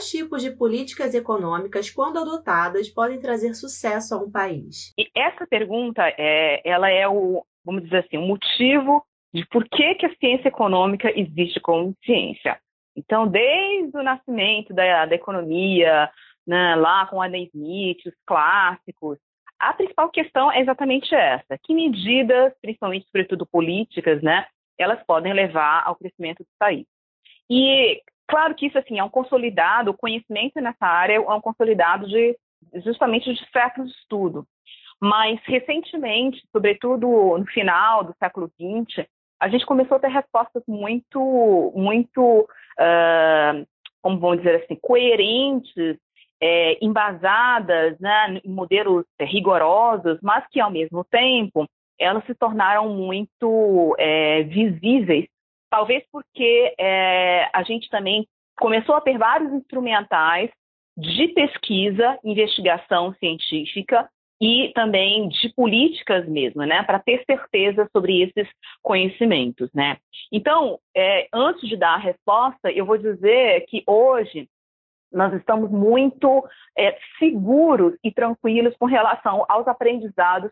quais tipos de políticas econômicas, quando adotadas, podem trazer sucesso a um país? E essa pergunta é, ela é o, vamos dizer assim, o motivo de por que, que a ciência econômica existe como ciência. Então, desde o nascimento da, da economia, né, lá com Adam Smith, os clássicos, a principal questão é exatamente essa: que medidas, principalmente, sobretudo políticas, né, elas podem levar ao crescimento do país. E claro que isso assim é um consolidado, o conhecimento nessa área é um consolidado de justamente de séculos de estudo. Mas recentemente, sobretudo no final do século XX, a gente começou a ter respostas muito, muito, uh, como vamos dizer assim, coerentes, é, embasadas né, em modelos rigorosos, mas que ao mesmo tempo elas se tornaram muito é, visíveis, talvez porque é, a gente também começou a ter vários instrumentais de pesquisa, investigação científica e também de políticas mesmo, né, para ter certeza sobre esses conhecimentos, né. Então, é, antes de dar a resposta, eu vou dizer que hoje nós estamos muito é, seguros e tranquilos com relação aos aprendizados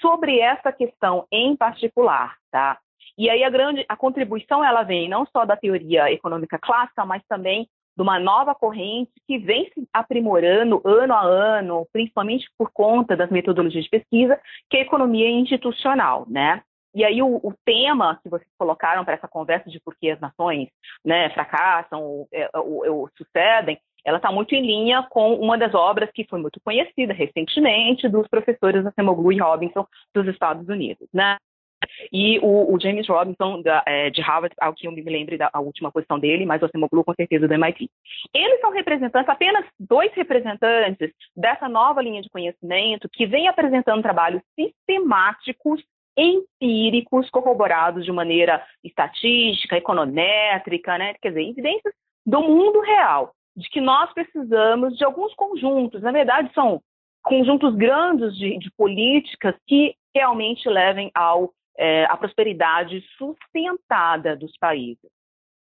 sobre essa questão em particular, tá? E aí a grande a contribuição ela vem não só da teoria econômica clássica, mas também de uma nova corrente que vem se aprimorando ano a ano, principalmente por conta das metodologias de pesquisa, que é a economia institucional, né? E aí o, o tema que vocês colocaram para essa conversa de por que as nações né, fracassam ou, é, ou, ou sucedem, ela está muito em linha com uma das obras que foi muito conhecida recentemente dos professores Acemoglu e Robinson dos Estados Unidos, né? E o, o James Robinson, da, é, de Harvard, ao que eu me lembro da última posição dele, mas o Acemoglu, com certeza, do MIT. Eles são representantes, apenas dois representantes dessa nova linha de conhecimento que vem apresentando trabalhos sistemáticos empíricos corroborados de maneira estatística, econométrica, né? quer dizer, evidências do mundo real, de que nós precisamos de alguns conjuntos, na verdade são conjuntos grandes de, de políticas que realmente levem ao é, a prosperidade sustentada dos países.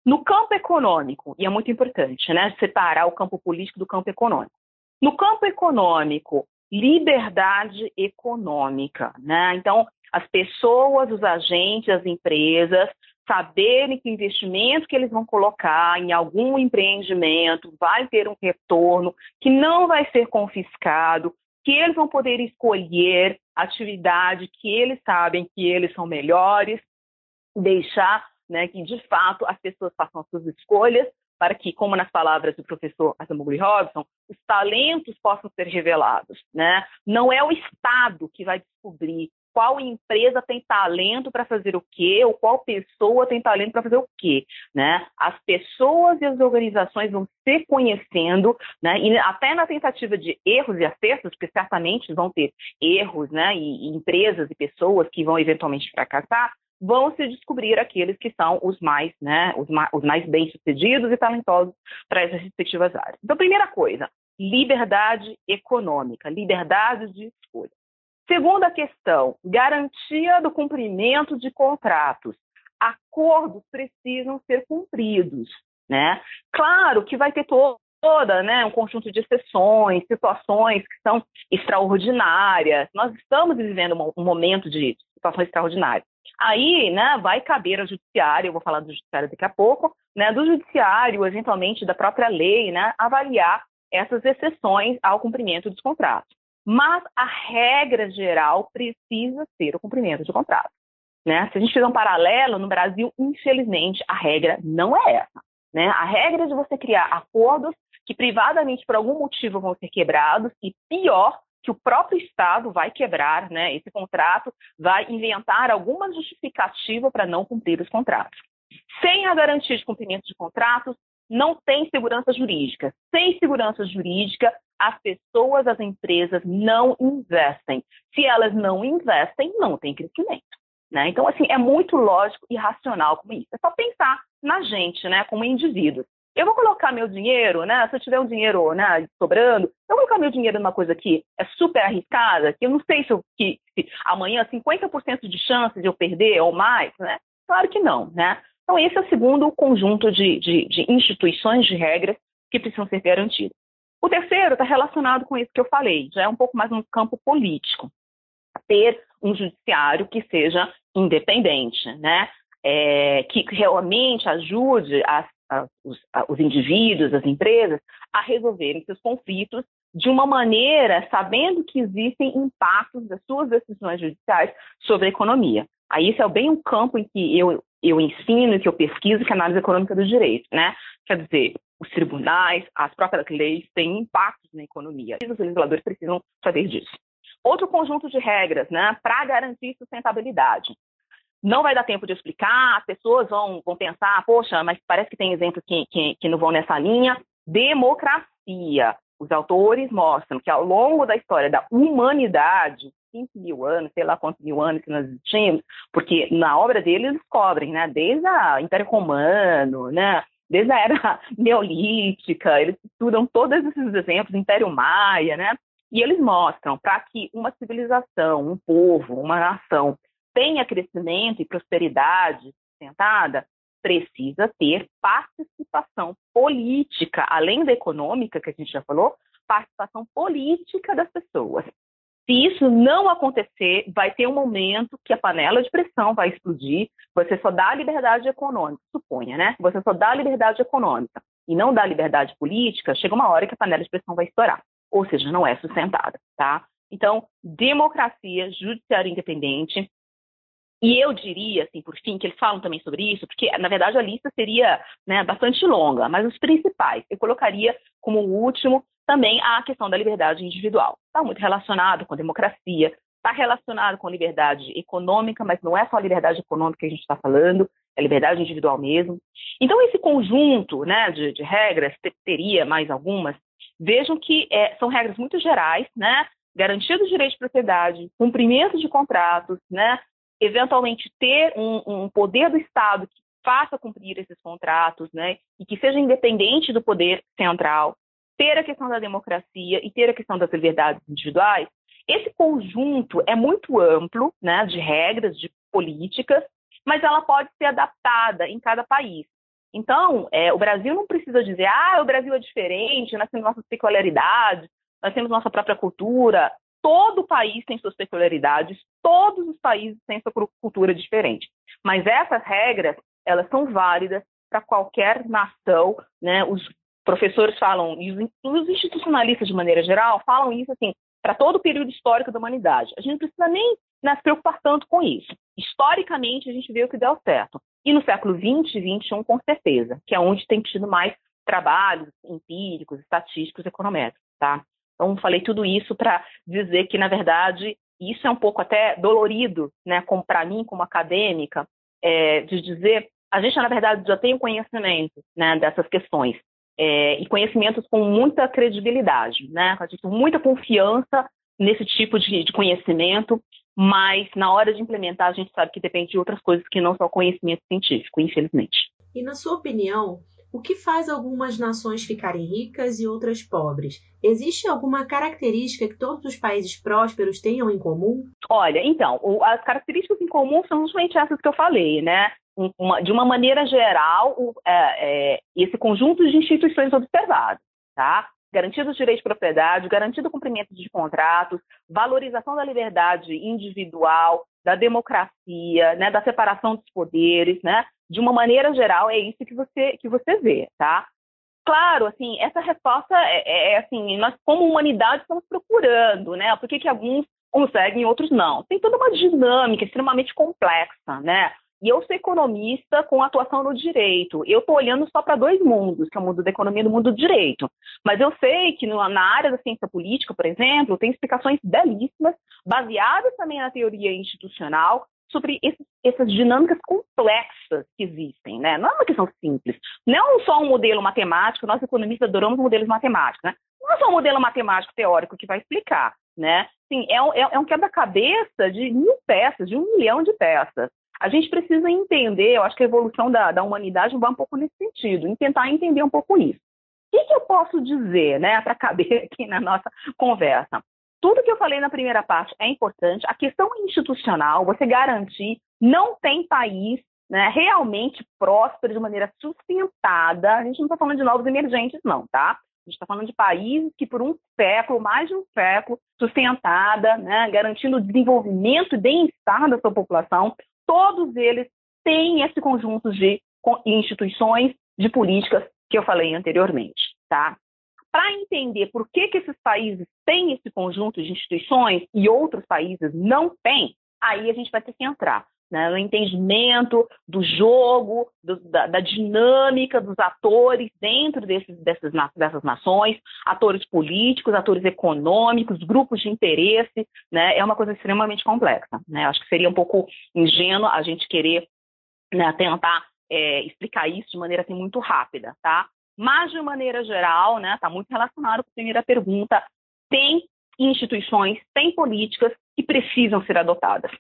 No campo econômico, e é muito importante, né, separar o campo político do campo econômico. No campo econômico, liberdade econômica, né? Então, as pessoas, os agentes, as empresas saberem que o investimento que eles vão colocar em algum empreendimento vai ter um retorno, que não vai ser confiscado, que eles vão poder escolher atividade que eles sabem que eles são melhores, deixar né, que de fato as pessoas façam as suas escolhas para que, como nas palavras do professor Asamugli Robson, os talentos possam ser revelados. Né? Não é o Estado que vai descobrir qual empresa tem talento para fazer o quê, ou qual pessoa tem talento para fazer o quê, né? As pessoas e as organizações vão se conhecendo, né? E até na tentativa de erros e acertos, porque certamente vão ter erros, né? E, e empresas e pessoas que vão eventualmente fracassar, vão se descobrir aqueles que são os mais, né? Os, ma os mais bem-sucedidos e talentosos para essas respectivas áreas. Então, primeira coisa, liberdade econômica, liberdade de escolha. Segunda questão, garantia do cumprimento de contratos. Acordos precisam ser cumpridos, né? Claro que vai ter todo toda, né, um conjunto de exceções, situações que são extraordinárias. Nós estamos vivendo um momento de situações extraordinárias. Aí, né, vai caber ao judiciário, eu vou falar do judiciário daqui a pouco, né, do judiciário, eventualmente da própria lei, né, avaliar essas exceções ao cumprimento dos contratos. Mas a regra geral precisa ser o cumprimento de contrato. Né? Se a gente fizer um paralelo, no Brasil, infelizmente, a regra não é essa. Né? A regra é de você criar acordos que privadamente, por algum motivo, vão ser quebrados, e pior, que o próprio Estado vai quebrar né, esse contrato, vai inventar alguma justificativa para não cumprir os contratos. Sem a garantia de cumprimento de contratos, não tem segurança jurídica. Sem segurança jurídica, as pessoas, as empresas não investem. Se elas não investem, não tem crescimento. Né? Então, assim, é muito lógico e racional como isso. É só pensar na gente, né, como indivíduos. Eu vou colocar meu dinheiro, né? Se eu tiver um dinheiro né, sobrando, eu vou colocar meu dinheiro numa coisa que é super arriscada, que eu não sei se, eu, que, se amanhã 50% de chance de eu perder ou mais, né? Claro que não, né? Então, esse é o segundo conjunto de, de, de instituições, de regras que precisam ser garantidas. O terceiro está relacionado com isso que eu falei, já é um pouco mais no campo político. Ter um judiciário que seja independente, né? É, que realmente ajude as, as, os, os indivíduos, as empresas, a resolverem seus conflitos de uma maneira sabendo que existem impactos das suas decisões judiciais sobre a economia. Aí isso é bem um campo em que eu, eu ensino, que eu pesquiso, que é a análise econômica do direito, né? Quer dizer, os tribunais, as próprias leis têm impactos na economia. E os legisladores precisam saber disso. Outro conjunto de regras, né, para garantir sustentabilidade. Não vai dar tempo de explicar, as pessoas vão, vão pensar, poxa, mas parece que tem exemplos que, que, que não vão nessa linha. Democracia. Os autores mostram que ao longo da história da humanidade, 5 mil anos, sei lá quantos mil anos que nós existimos, porque na obra deles eles cobrem, né? Desde a Império Romano, né? Desde a era neolítica, eles estudam todos esses exemplos, Império Maia, né? E eles mostram para que uma civilização, um povo, uma nação tenha crescimento e prosperidade sustentada, precisa ter participação política, além da econômica, que a gente já falou, participação política das pessoas. Se isso não acontecer, vai ter um momento que a panela de pressão vai explodir, você só dá liberdade econômica, suponha, né? Você só dá liberdade econômica e não dá liberdade política, chega uma hora que a panela de pressão vai estourar, ou seja, não é sustentada, tá? Então, democracia, judiciário independente, e eu diria, assim, por fim, que eles falam também sobre isso, porque, na verdade, a lista seria né, bastante longa, mas os principais, eu colocaria como último também a questão da liberdade individual. Está muito relacionado com democracia, está relacionado com liberdade econômica, mas não é só a liberdade econômica que a gente está falando, é liberdade individual mesmo. Então, esse conjunto né, de, de regras, teria mais algumas, vejam que é, são regras muito gerais, né? Garantia do direito de propriedade, cumprimento de contratos, né? Eventualmente ter um, um poder do Estado que faça cumprir esses contratos, né? E que seja independente do poder central ter a questão da democracia e ter a questão das liberdades individuais, esse conjunto é muito amplo, né, de regras, de políticas, mas ela pode ser adaptada em cada país. Então, é, o Brasil não precisa dizer, ah, o Brasil é diferente, nós temos nossas peculiaridades, nós temos nossa própria cultura. Todo país tem suas peculiaridades, todos os países têm sua cultura diferente. Mas essas regras, elas são válidas para qualquer nação, né? Os professores falam, e os institucionalistas de maneira geral falam isso assim, para todo o período histórico da humanidade. A gente não precisa nem né, se preocupar tanto com isso. Historicamente, a gente vê o que deu certo. E no século XX e XXI, com certeza, que é onde tem tido mais trabalhos empíricos, estatísticos, econométricos, tá? Então, falei tudo isso para dizer que, na verdade, isso é um pouco até dolorido, né, para mim, como acadêmica, é, de dizer, a gente, na verdade, já tem o conhecimento né, dessas questões, é, e conhecimentos com muita credibilidade, né? Com muita confiança nesse tipo de, de, conhecimento, mas na hora de implementar a gente sabe que depende de outras coisas que não só conhecimento científico, infelizmente. E na sua opinião, o que faz algumas nações ficarem ricas e outras pobres? Existe alguma característica que todos os países prósperos tenham em comum? Olha, então, as características em comum são justamente essas que eu falei, né? uma, de uma maneira geral, o, é, é, esse conjunto de instituições observadas, tá? Garantido os direitos de propriedade, garantido o cumprimento de contratos, valorização da liberdade individual, da democracia, né, da separação dos poderes, né? De uma maneira geral, é isso que você, que você vê, tá? Claro, assim, essa resposta é, é, é assim, nós como humanidade estamos procurando, né? Por que, que alguns conseguem e outros não? Tem toda uma dinâmica extremamente complexa, né? E eu sou economista com atuação no direito. Eu estou olhando só para dois mundos, que é o mundo da economia e o mundo do direito. Mas eu sei que no, na área da ciência política, por exemplo, tem explicações belíssimas, baseadas também na teoria institucional, sobre esses, essas dinâmicas complexas que existem. Né? Não é uma questão simples. Não só um modelo matemático, nós economistas adoramos modelos matemáticos. Né? Não é só um modelo matemático teórico que vai explicar. Né? Sim, é, é, é um quebra-cabeça de mil peças, de um milhão de peças. A gente precisa entender, eu acho que a evolução da, da humanidade vai um pouco nesse sentido, em tentar entender um pouco isso. O que, que eu posso dizer, né, para caber aqui na nossa conversa? Tudo que eu falei na primeira parte é importante. A questão institucional, você garantir, não tem país né, realmente próspero de maneira sustentada. A gente não está falando de novos emergentes, não, tá? A gente está falando de países que, por um século, mais de um século, sustentada, né, garantindo o desenvolvimento e bem-estar da sua população, todos eles têm esse conjunto de instituições, de políticas que eu falei anteriormente, tá? Para entender por que, que esses países têm esse conjunto de instituições e outros países não têm, aí a gente vai ter que entrar né, no entendimento do jogo, do, da, da, dinâmica dos atores dentro desses, dessas, dessas nações, atores políticos, atores econômicos, grupos de interesse, né, é uma coisa extremamente complexa. Né? Acho que seria um pouco ingênuo a gente querer né, tentar é, explicar isso de maneira assim, muito rápida, tá? Mas, de maneira geral, está né, tá muito relacionado com a primeira pergunta, tem instituições, tem políticas que precisam ser adotadas.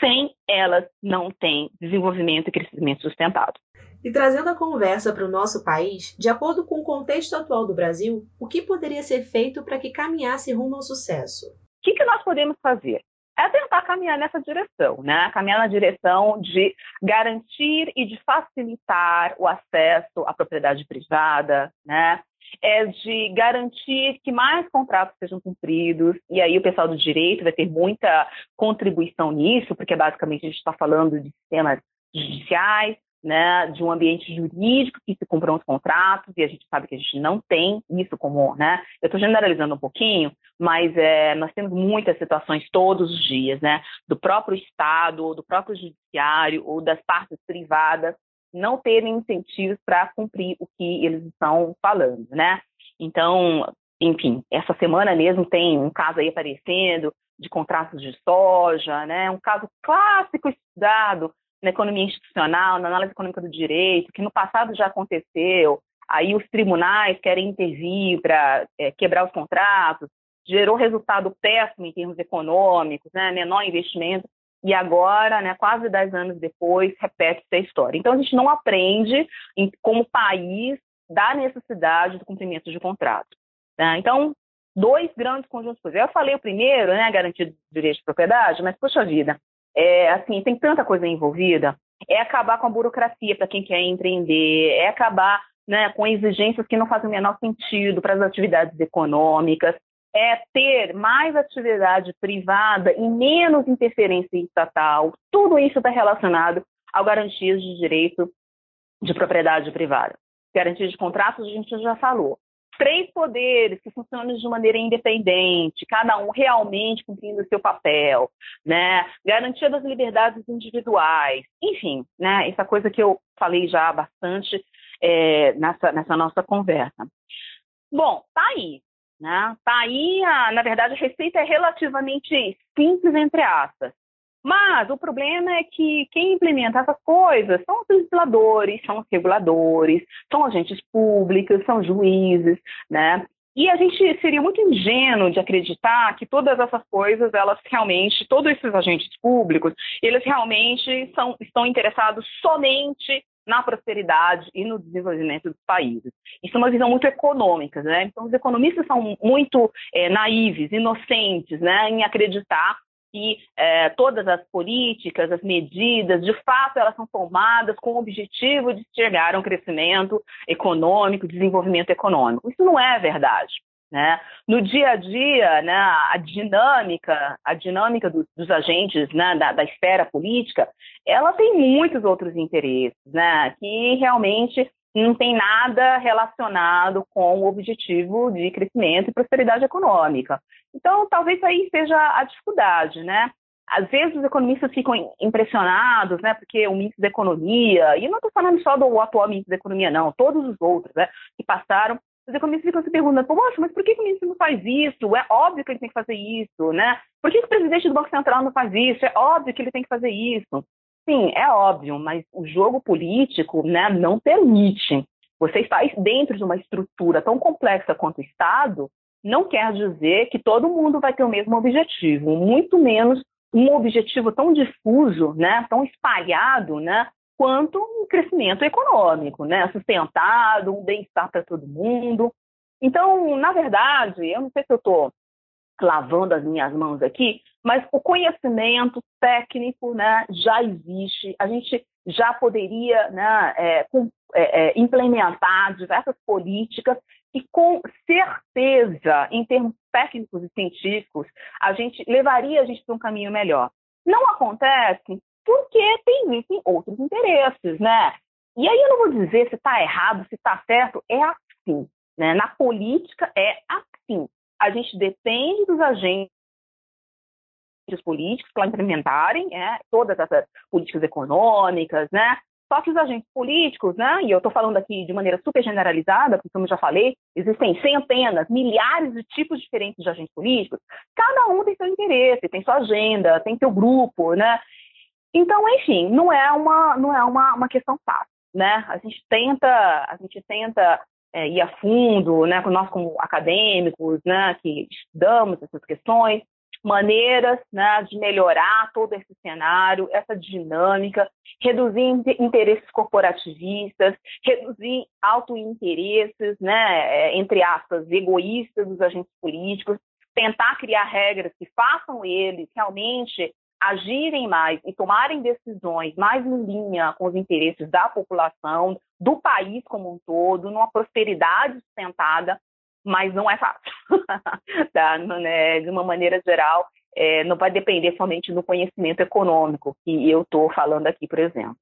Sem elas, não tem desenvolvimento e crescimento sustentado. E trazendo a conversa para o nosso país, de acordo com o contexto atual do Brasil, o que poderia ser feito para que caminhasse rumo ao sucesso? O que, que nós podemos fazer? É tentar caminhar nessa direção, né? Caminhar na direção de garantir e de facilitar o acesso à propriedade privada, né? é de garantir que mais contratos sejam cumpridos, e aí o pessoal do direito vai ter muita contribuição nisso, porque basicamente a gente está falando de sistemas judiciais, né, de um ambiente jurídico que se cumpram os contratos, e a gente sabe que a gente não tem isso como, né, eu estou generalizando um pouquinho, mas é, nós temos muitas situações todos os dias, né, do próprio Estado, ou do próprio judiciário, ou das partes privadas, não terem incentivos para cumprir o que eles estão falando, né? Então, enfim, essa semana mesmo tem um caso aí aparecendo de contratos de soja, né? Um caso clássico estudado na economia institucional, na análise econômica do direito, que no passado já aconteceu. Aí os tribunais querem intervir para é, quebrar os contratos, gerou resultado péssimo em termos econômicos, né? menor investimento e agora, né, quase dez anos depois, repete-se a história. Então, a gente não aprende, em, como país, da necessidade do cumprimento de contrato. Né? Então, dois grandes conjuntos. Eu falei o primeiro, né, garantia de direito de propriedade, mas, poxa vida, é, assim, tem tanta coisa envolvida. É acabar com a burocracia para quem quer empreender, é acabar né, com exigências que não fazem o menor sentido para as atividades econômicas, é ter mais atividade privada e menos interferência estatal. Tudo isso está relacionado ao garantias de direito de propriedade privada. Garantia de contratos, a gente já falou. Três poderes que funcionam de maneira independente, cada um realmente cumprindo o seu papel, né? Garantia das liberdades individuais, enfim, né? Essa coisa que eu falei já bastante é, nessa, nessa nossa conversa. Bom, tá aí. Né? Tá aí, a, na verdade, a receita é relativamente simples, entre aspas. Mas o problema é que quem implementa essas coisas são os legisladores, são os reguladores, são agentes públicos, são juízes, né? E a gente seria muito ingênuo de acreditar que todas essas coisas, elas realmente, todos esses agentes públicos, eles realmente são, estão interessados somente na prosperidade e no desenvolvimento dos países. Isso é uma visão muito econômica, né? Então, os economistas são muito é, naives, inocentes, né, em acreditar que é, todas as políticas, as medidas, de fato, elas são tomadas com o objetivo de chegar a um crescimento econômico, desenvolvimento econômico. Isso não é verdade. Né? No dia a dia, né, a dinâmica, a dinâmica do, dos agentes né, da, da, esfera política, ela tem muitos outros interesses, né, que realmente não tem nada relacionado com o objetivo de crescimento e prosperidade econômica. Então, talvez aí seja a dificuldade, né? Às vezes os economistas ficam impressionados, né? Porque o ministro da Economia, e não estou falando só do atual ministro da Economia, não, todos os outros, né? Que passaram os economistas ficam se perguntando, poxa, mas por que, o ministro não faz isso? É óbvio que ele tem que fazer isso, né? Por que, que o presidente do Banco Central não faz isso? É óbvio que ele tem que fazer isso. Sim, é óbvio, mas o jogo político né, não permite. Você está dentro de uma estrutura tão complexa quanto o Estado, não quer dizer que todo mundo vai ter o mesmo objetivo, muito menos um objetivo tão difuso, né, tão espalhado, né, quanto um crescimento econômico, né, sustentado, um bem-estar para todo mundo. Então, na verdade, eu não sei se eu estou lavando as minhas mãos aqui, mas o conhecimento técnico né, já existe, a gente já poderia né, é, é, é, implementar diversas políticas e com certeza, em termos técnicos e científicos, a gente levaria a gente para um caminho melhor. Não acontece porque tem existem outros interesses, né? E aí eu não vou dizer se está errado, se está certo, é assim. Né? Na política é assim. A gente depende dos agentes políticos para implementarem é, todas essas políticas econômicas, né? Só que os agentes políticos, né, e eu estou falando aqui de maneira super generalizada, porque como eu já falei, existem centenas, milhares de tipos diferentes de agentes políticos, cada um tem seu interesse, tem sua agenda, tem seu grupo, né? Então, enfim, não é uma, não é uma, uma questão fácil, né? A gente tenta, a gente tenta é, ir a fundo, né, nós como acadêmicos, né, que estudamos essas questões, maneiras né, de melhorar todo esse cenário, essa dinâmica, reduzir interesses corporativistas, reduzir autointeresses, né, é, entre aspas, egoístas dos agentes políticos, tentar criar regras que façam eles realmente agirem mais e tomarem decisões mais em linha com os interesses da população, do país como um todo, numa prosperidade sustentada, mas não é fácil. tá? Né? De uma maneira geral, é, não vai depender somente do conhecimento econômico que eu estou falando aqui, por exemplo.